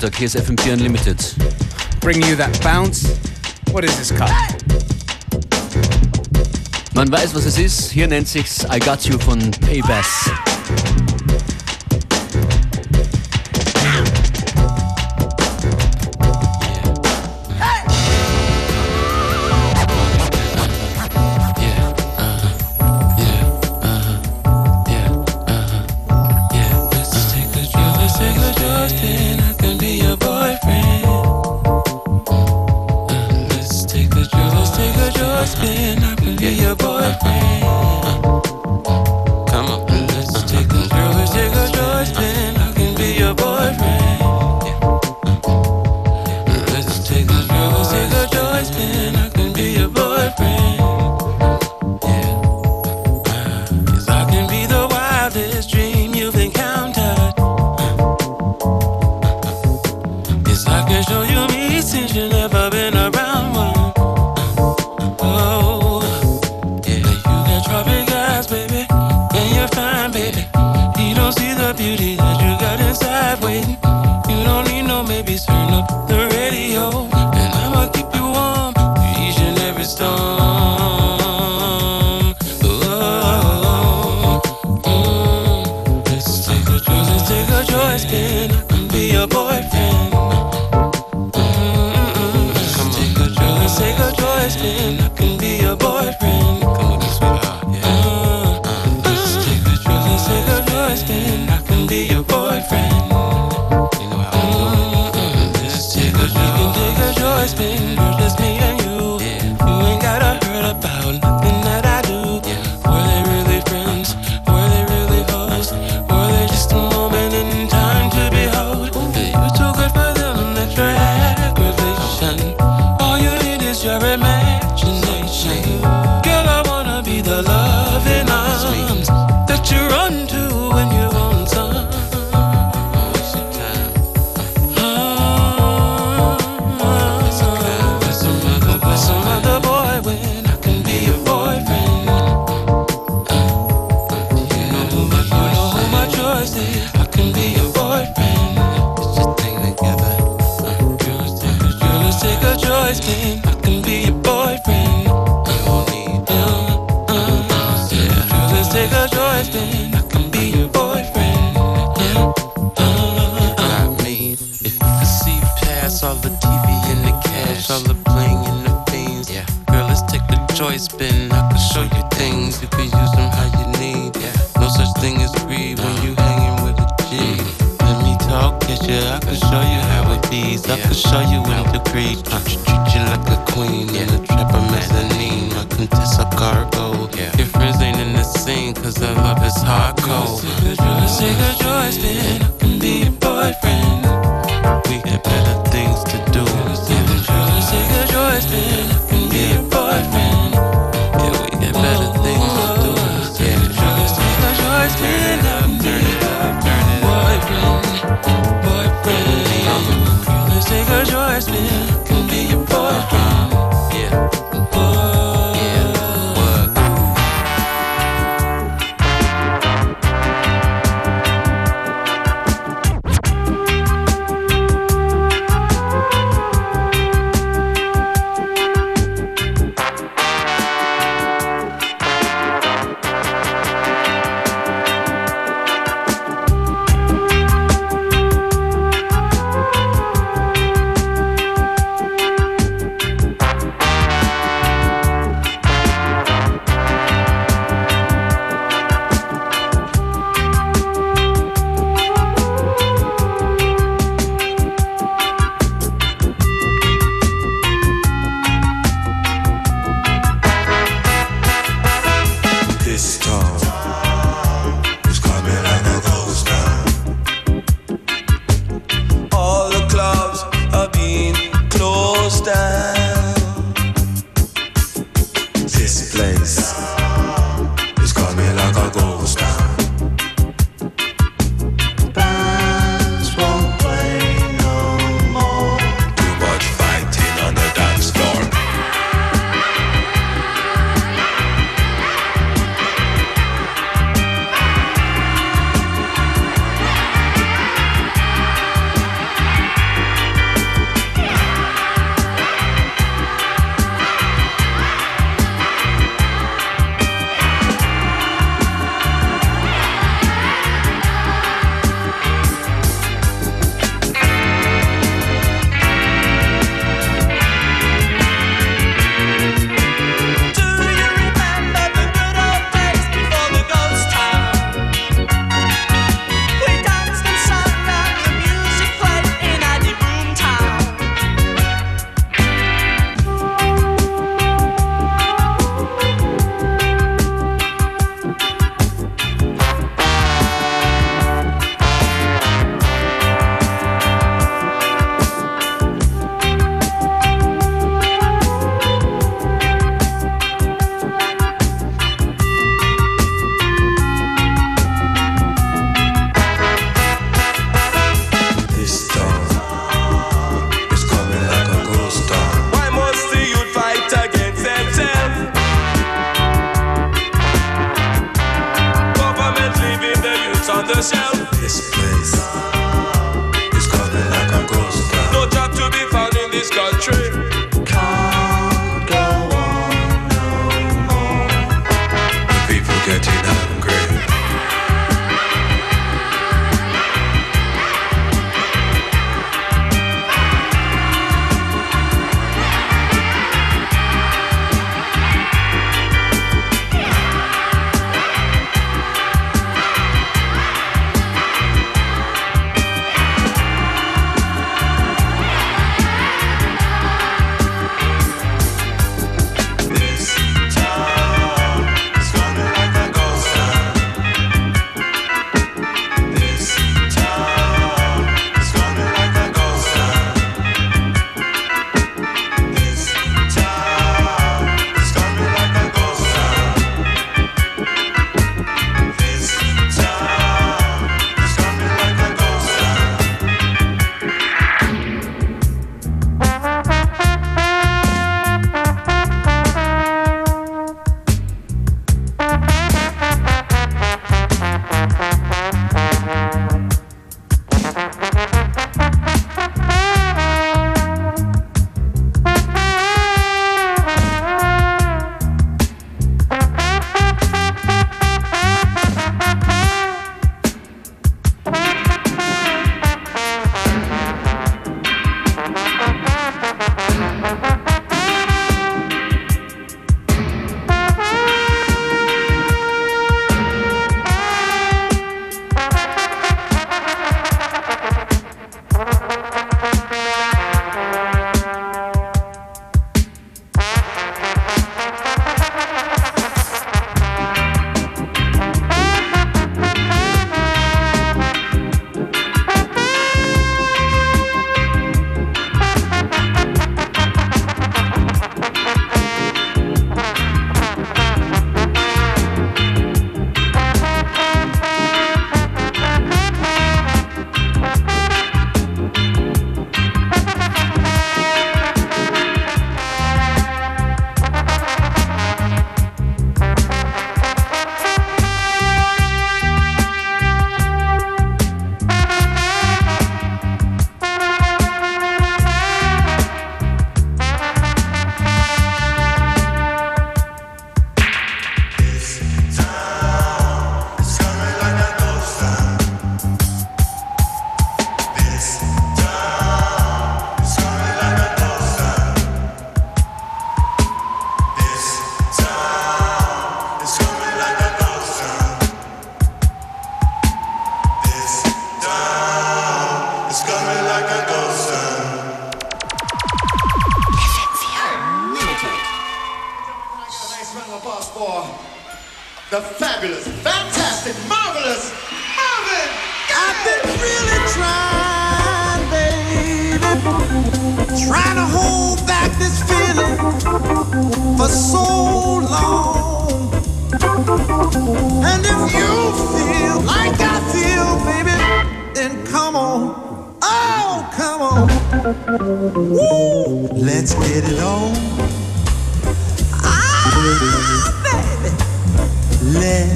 Nachmittag, hier ist FM4 Unlimited. Bringing you that bounce. What is this cut? Man weiß, was es ist. Hier nennt sich's I Got You von Paybass. Lord.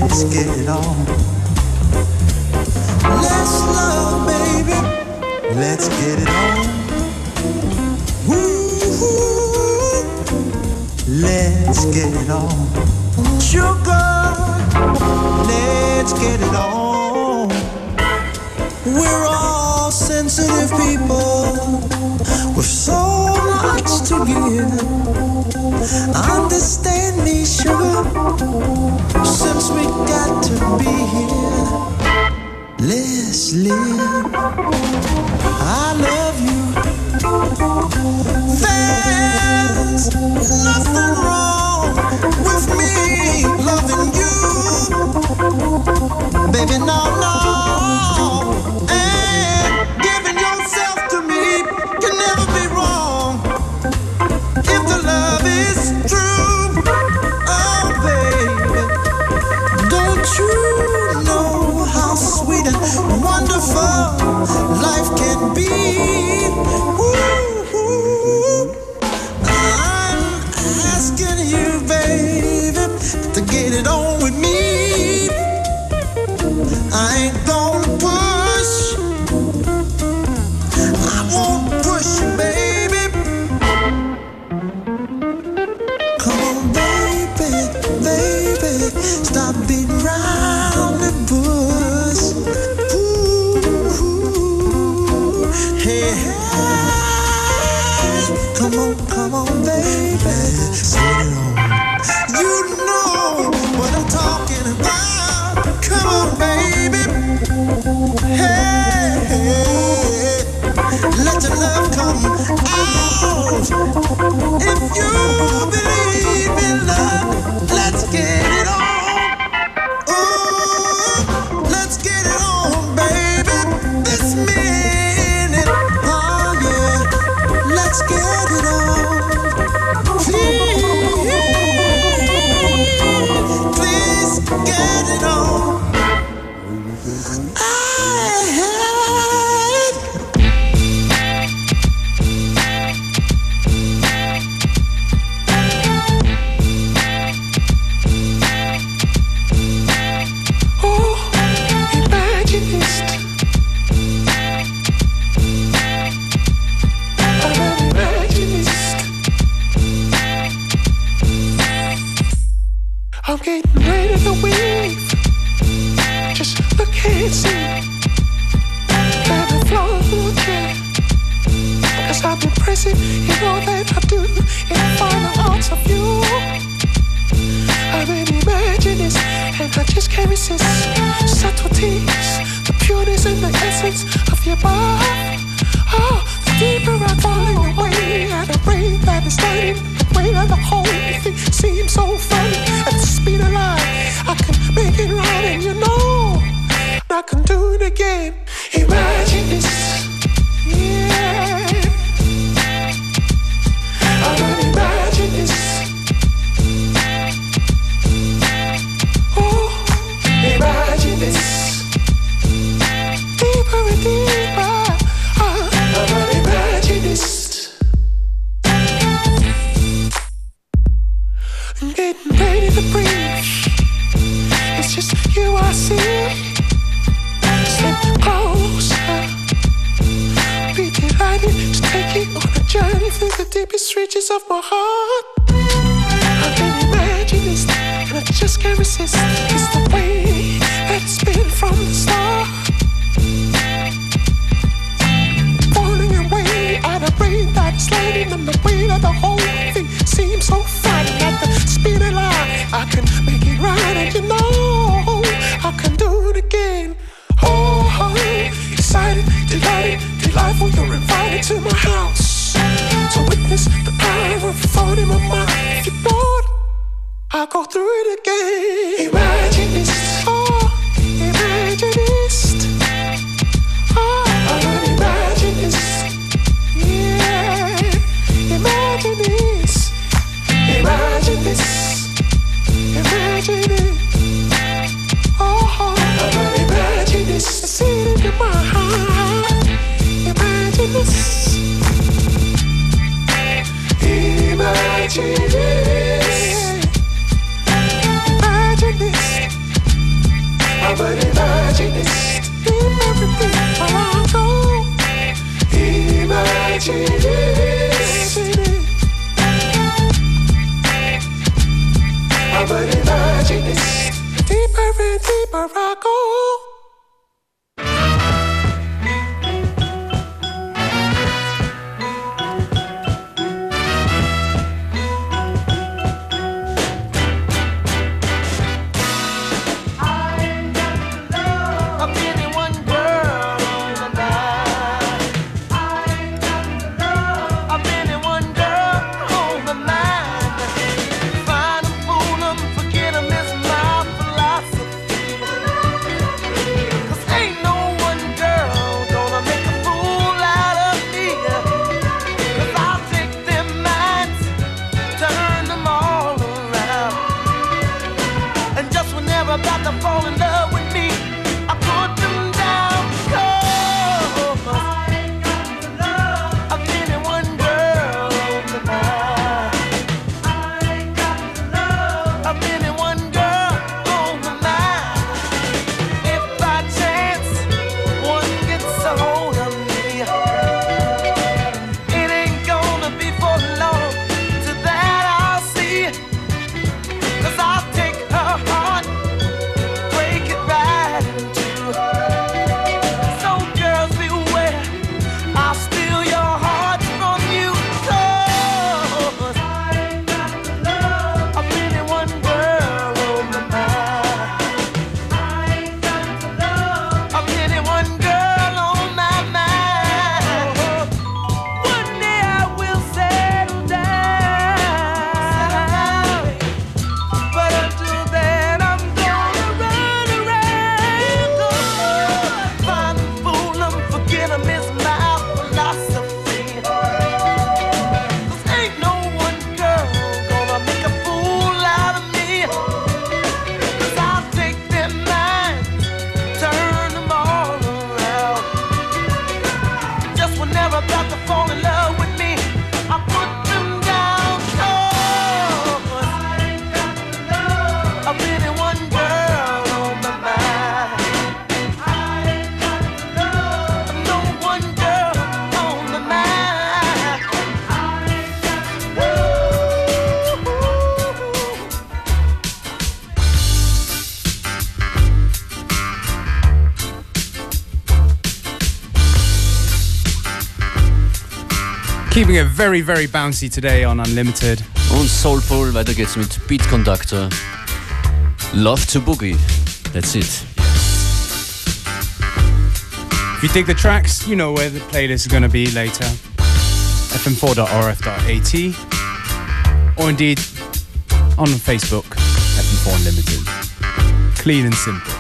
Let's get it on. Let's love, baby. Let's get it on. Let's get it on. Sugar, let's get it on. We're all sensitive people with so much to give. Understand me, sugar, since we got to be here. Let's live. I love you. There's nothing wrong with me loving you, baby. No, no. keeping it very, very bouncy today on Unlimited. On soulful, weiter geht's mit Beat Conductor. Love to Boogie. That's it. If you dig the tracks, you know where the playlist is going to be later. fm4.orf.at or indeed on Facebook, FM4 Unlimited. Clean and simple.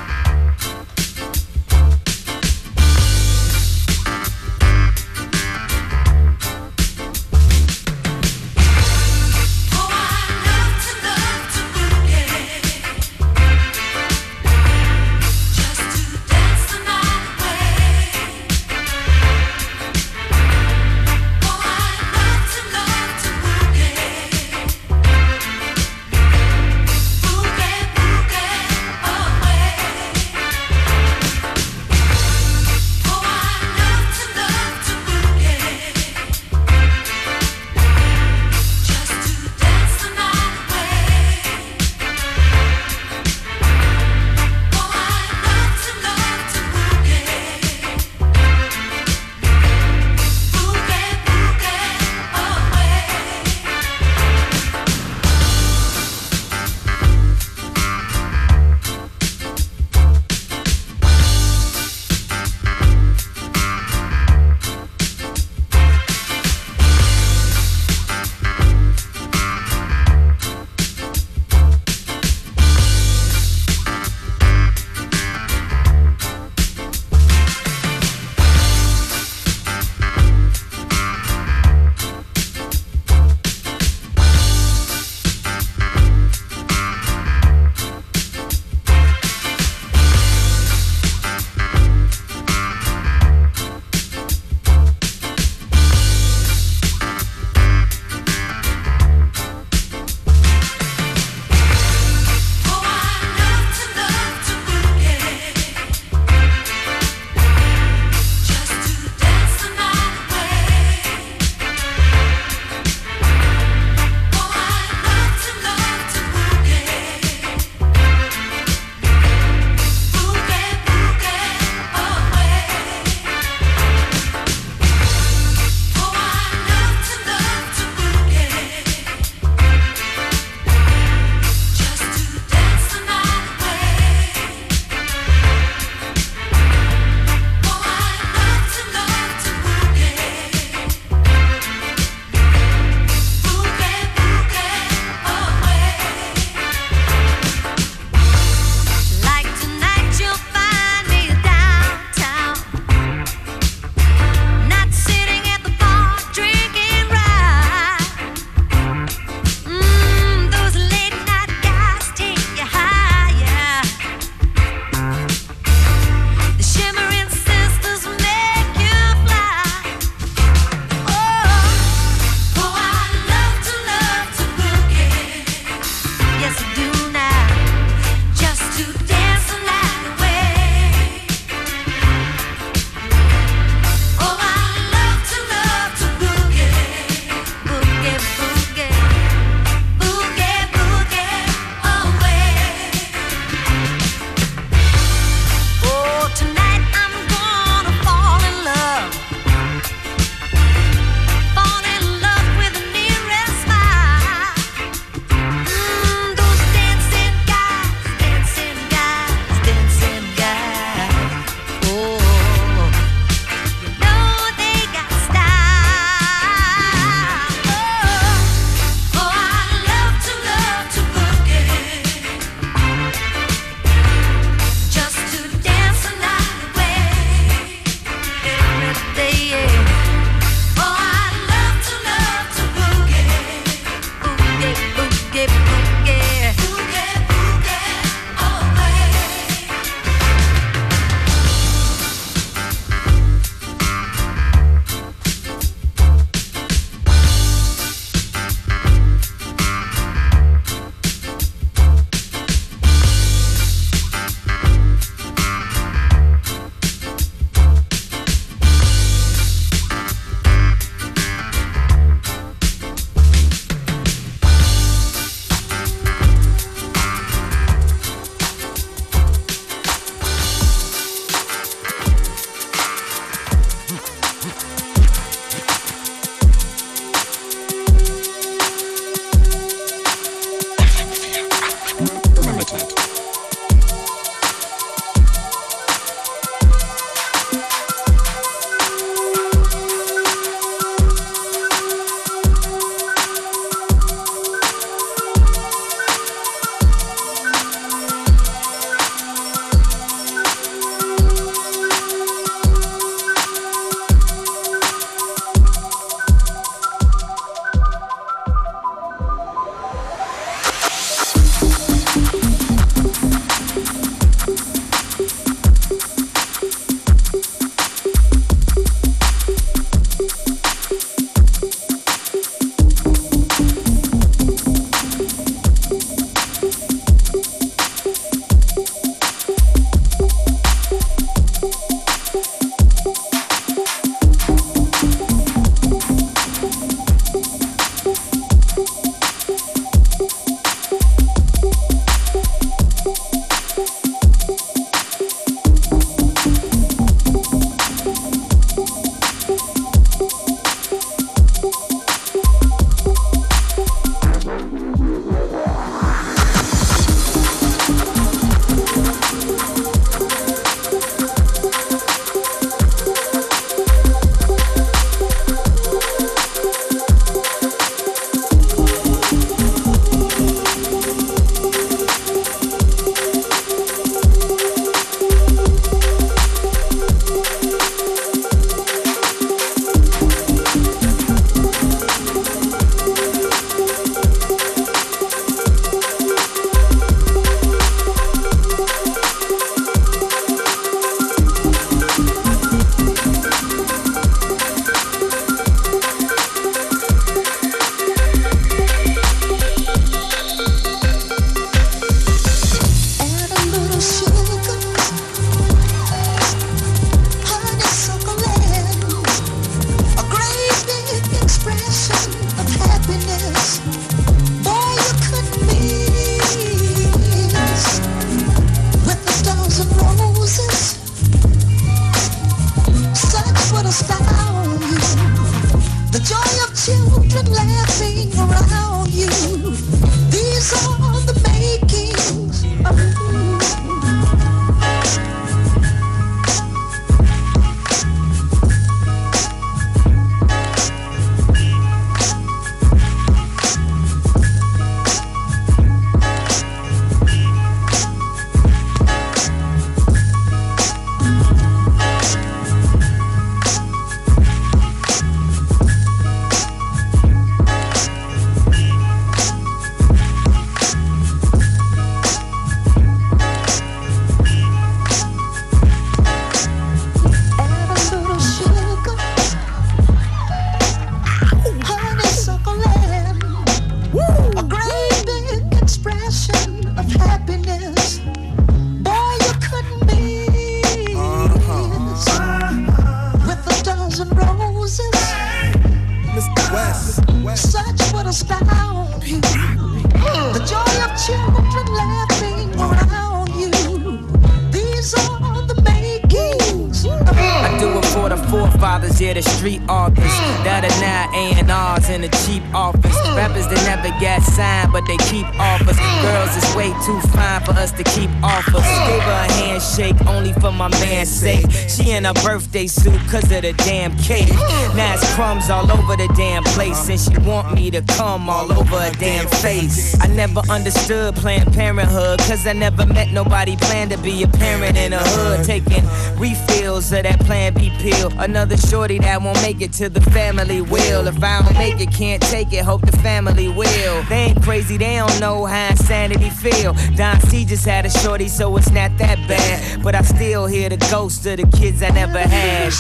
She in a birthday suit cause of the damn cake. Now it's crumbs all over the damn place. And she want me to come all over her damn face. I never understood Planned Parenthood cause I never met nobody planned to be a parent in a hood. Taking refills of that Plan B pill. Another shorty that won't make it to the family will. If I don't make it, can't take it, hope the family will. They ain't crazy, they don't know how insanity feel. Don C just had a shorty, so it's not that bad. But I still hear the ghost of the kids I never had.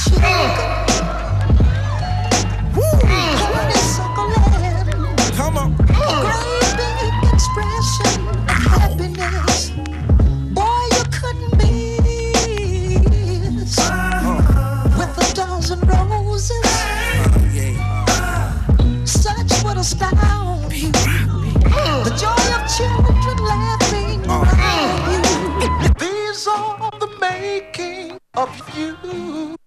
honeysuckle and Come on. great big expression of happiness. Boy, you couldn't miss with a dozen roses. Such would astound you. Of you.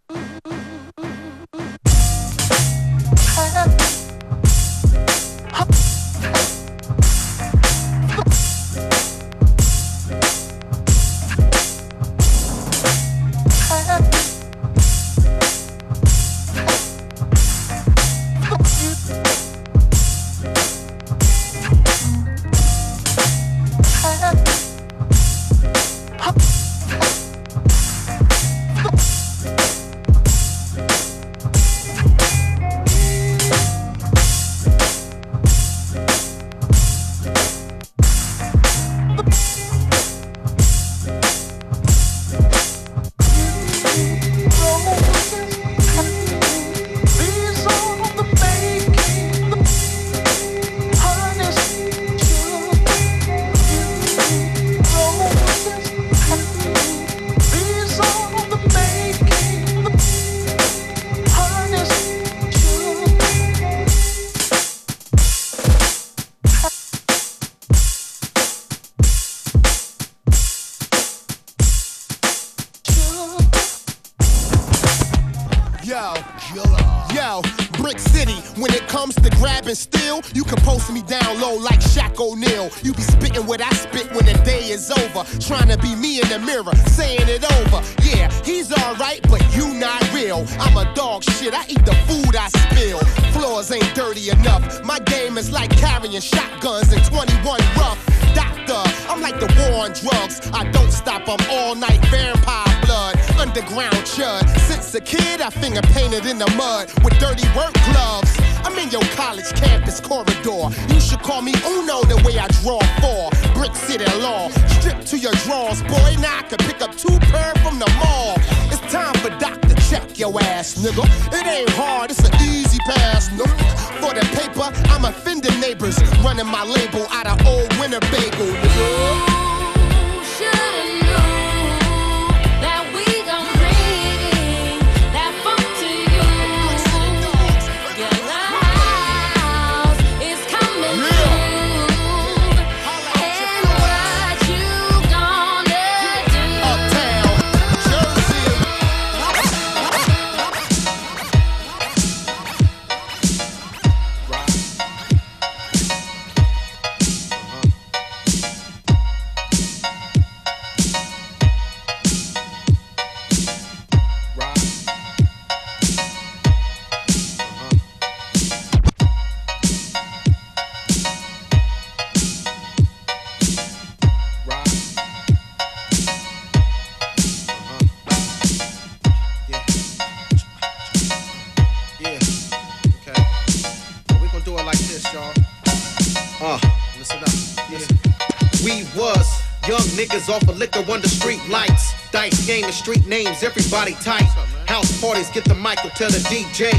Carrying shotguns and 21 rough. Doctor, I'm like the war on drugs. I don't stop, I'm all night vampire blood. Underground chud. Since a kid, I finger painted in the mud with dirty work gloves. I'm in your college campus corridor. You should call me Uno the way I draw four. Brick City law. Strip to your drawers, boy. Now I can pick up two per from the mall. It's time for to check your ass, nigga. It ain't hard, it's an easy pass, nigga. Running my label names, everybody tight. House parties, get the mic, tell the DJ.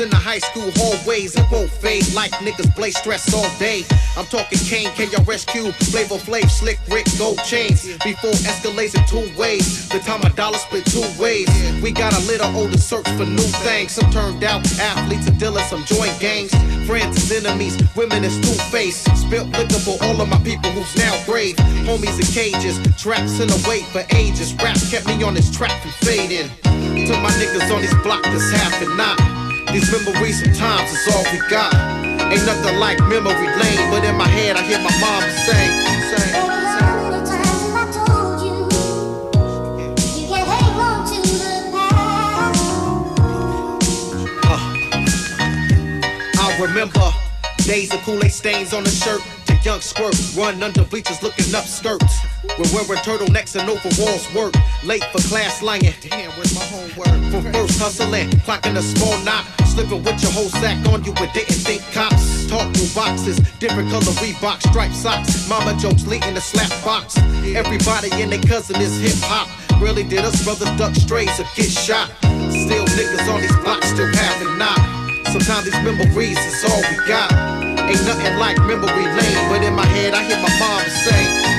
In the high school hallways, it won't fade like niggas play stress all day. I'm talking Kane, KRSQ, Flavor Flav, Slick Rick, Gold Chains. Before escalates in two ways, the time a dollar split two ways. We got a little older search for new things. Some turned out athletes and dealers, some joint gangs. Friends is enemies, women is two-faced. Spilt liquor for all of my people who's now grave. Homies in cages, traps in the wait for ages. Rap kept me on this track from fading. To my niggas on this block that's half and not. These memories sometimes is all we got. Ain't nothing like memory lane, but in my head I hear my mom say, I remember days of Kool-Aid stains on the shirt. Young squirt, run under bleachers looking up skirts. We're wearing turtlenecks and overalls work. Late for class lying. Damn, where's my homework? From first hustling, clocking a small knot. Slipping with your whole sack on you but didn't think cops. Talk through boxes, different color Reebok, striped socks. Mama jokes leading the slap box. Everybody and their cousin is hip hop. Really did us brothers duck strays or get shot. Still niggas on these blocks still having knock. Sometimes these memories is all we got. Ain't nothing like memory lane, but in my head I hear my mom say, say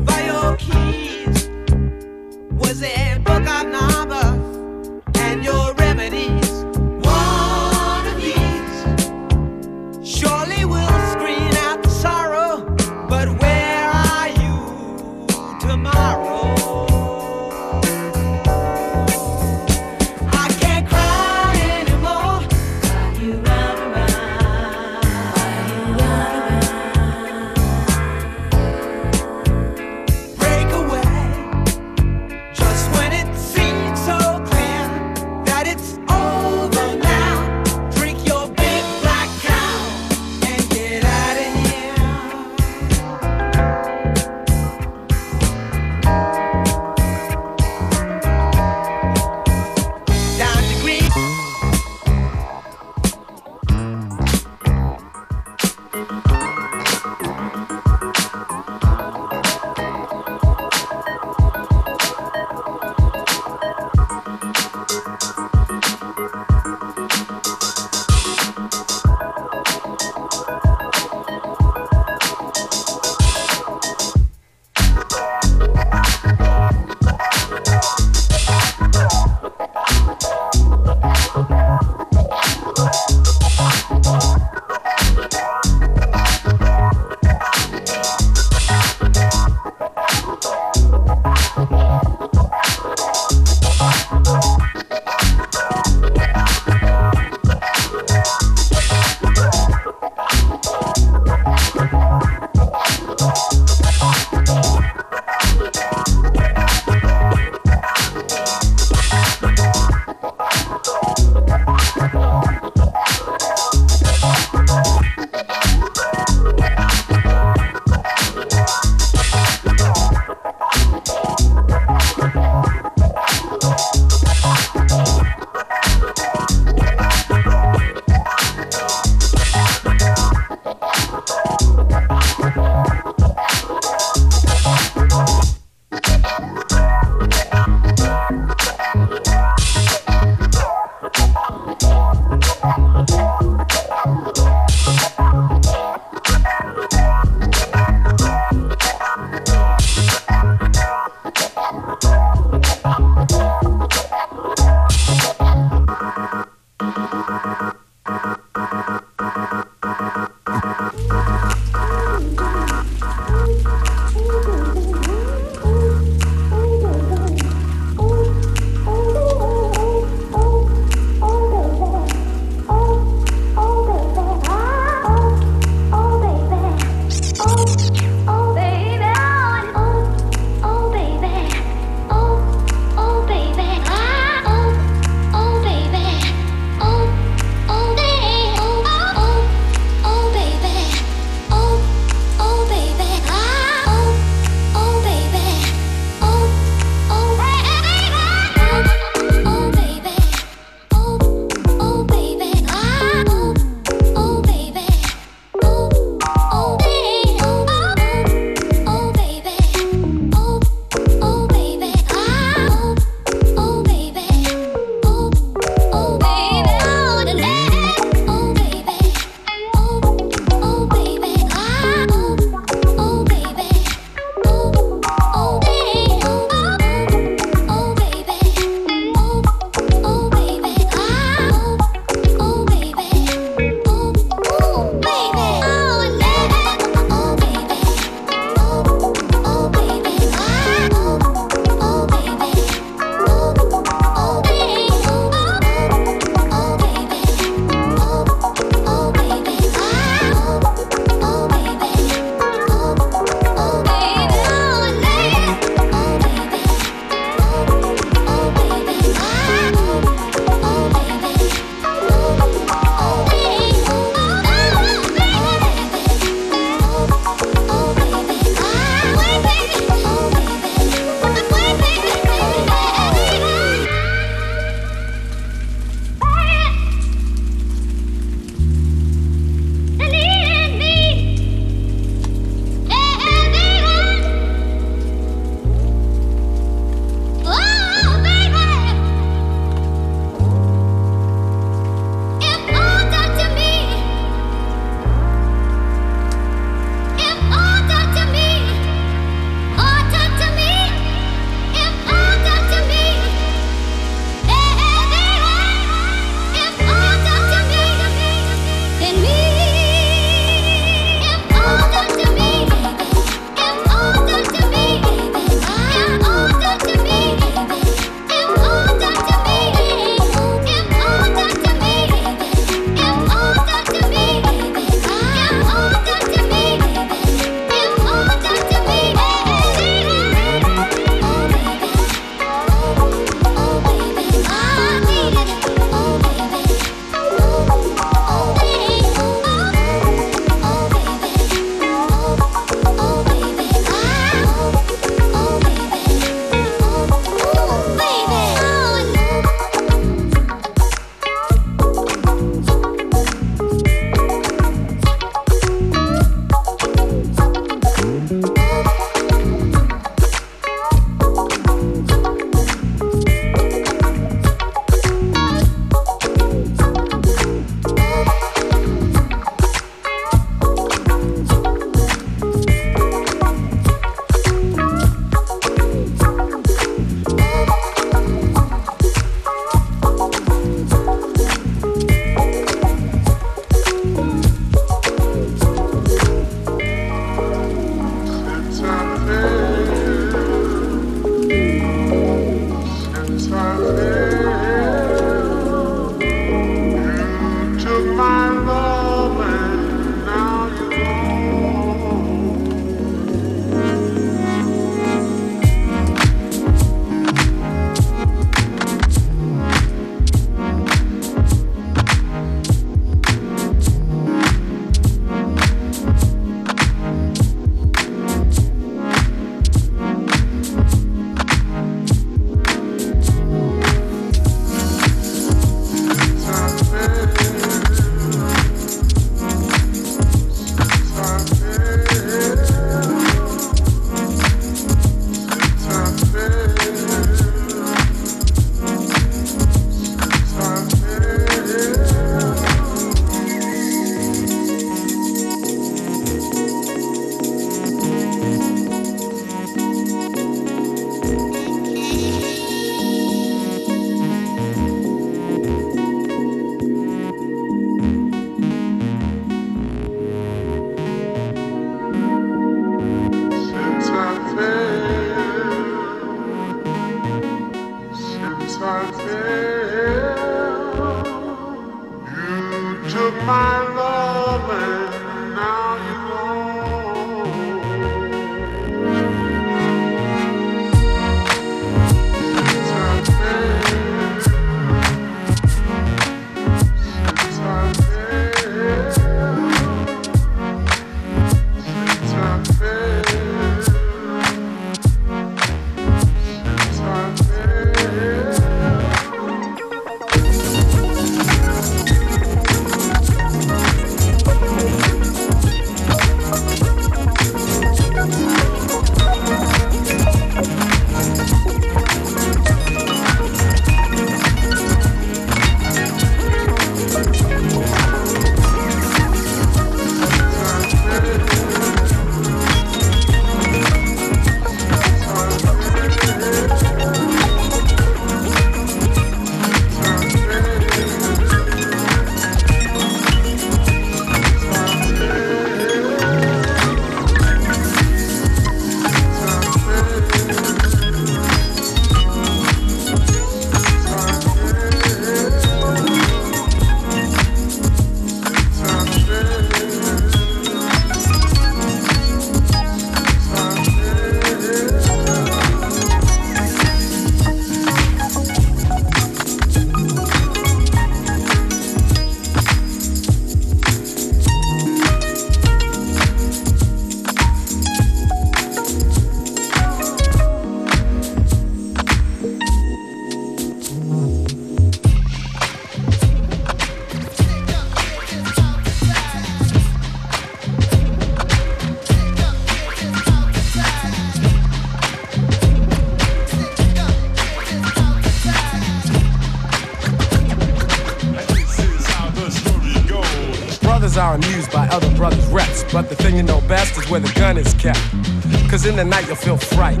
Cause in the night you'll feel fright.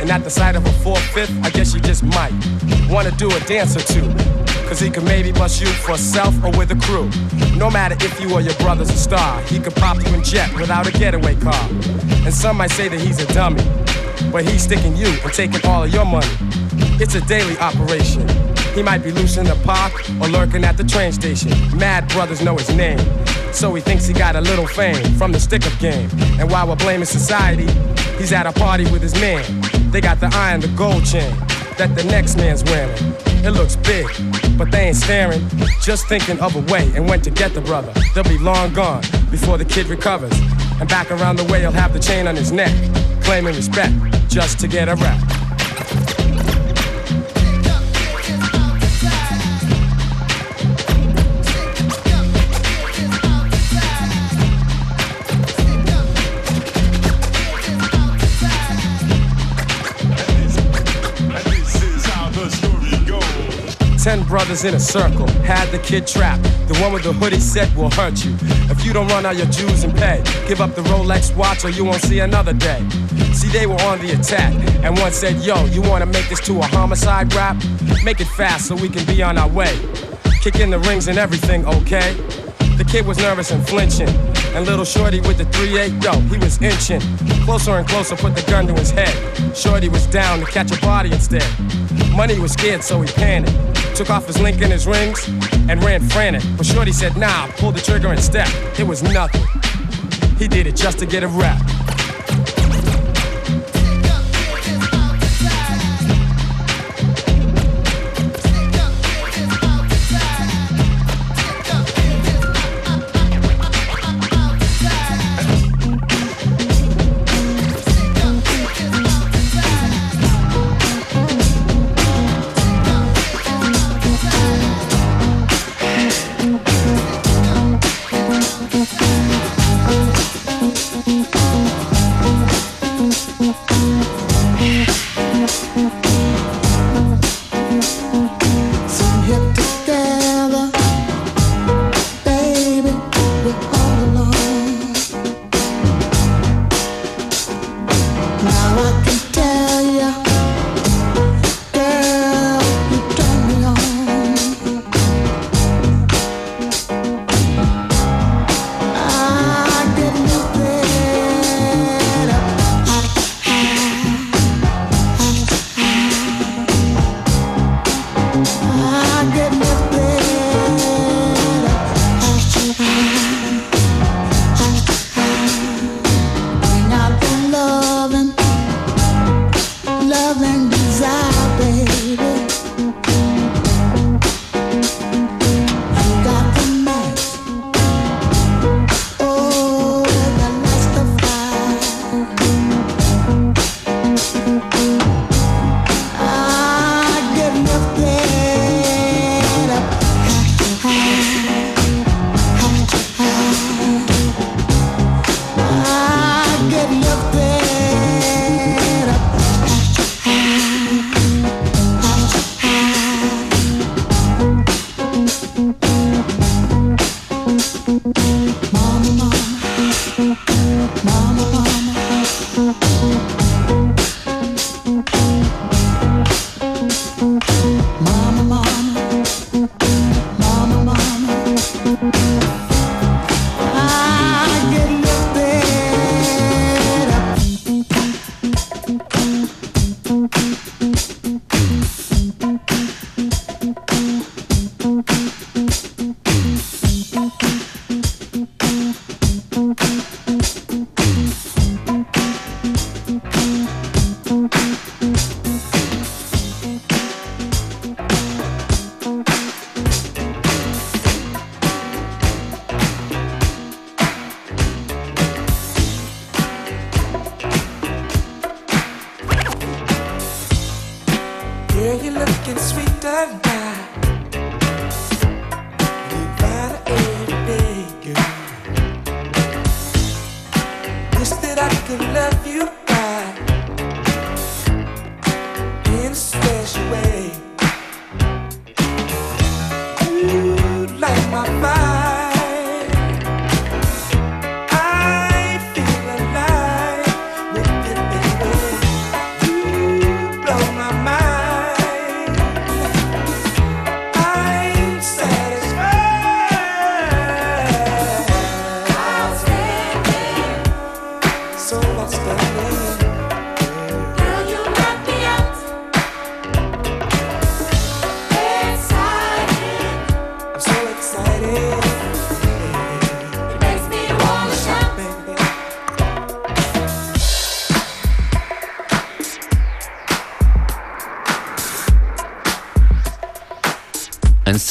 And at the sight of a four-fifth, I guess you just might wanna do a dance or two. Cause he could maybe bust you for self or with a crew. No matter if you or your brother's a star, he could pop you in jet without a getaway car. And some might say that he's a dummy, but he's sticking you and taking all of your money. It's a daily operation. He might be loose in the park or lurking at the train station. Mad brothers know his name. So he thinks he got a little fame from the stick up game. And while we're blaming society, he's at a party with his man. They got the and the gold chain that the next man's wearing. It looks big, but they ain't staring. Just thinking of a way and when to get the brother. They'll be long gone before the kid recovers. And back around the way, he'll have the chain on his neck, claiming respect just to get a rap. Ten brothers in a circle had the kid trapped. The one with the hoodie said will hurt you. If you don't run out your dues and pay, give up the Rolex watch or you won't see another day. See, they were on the attack, and one said, Yo, you wanna make this to a homicide rap? Make it fast so we can be on our way. Kick in the rings and everything, okay? The kid was nervous and flinching. And little Shorty with the 3-8, yo, he was inching. Closer and closer, put the gun to his head. Shorty was down to catch a body instead. Money was scared, so he panicked. Took off his link and his rings and ran frantic. But Shorty said, nah, pull the trigger and step. It was nothing. He did it just to get a rap.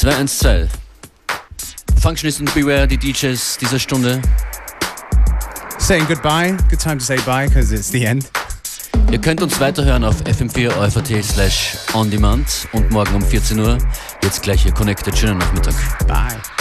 212. Functionist and Beware, die DJs dieser Stunde. Saying goodbye. Good time to say bye, because it's the end. Ihr könnt uns weiterhören auf fm 4 slash on demand und morgen um 14 Uhr. Jetzt gleich hier connected. Schönen Nachmittag. Bye.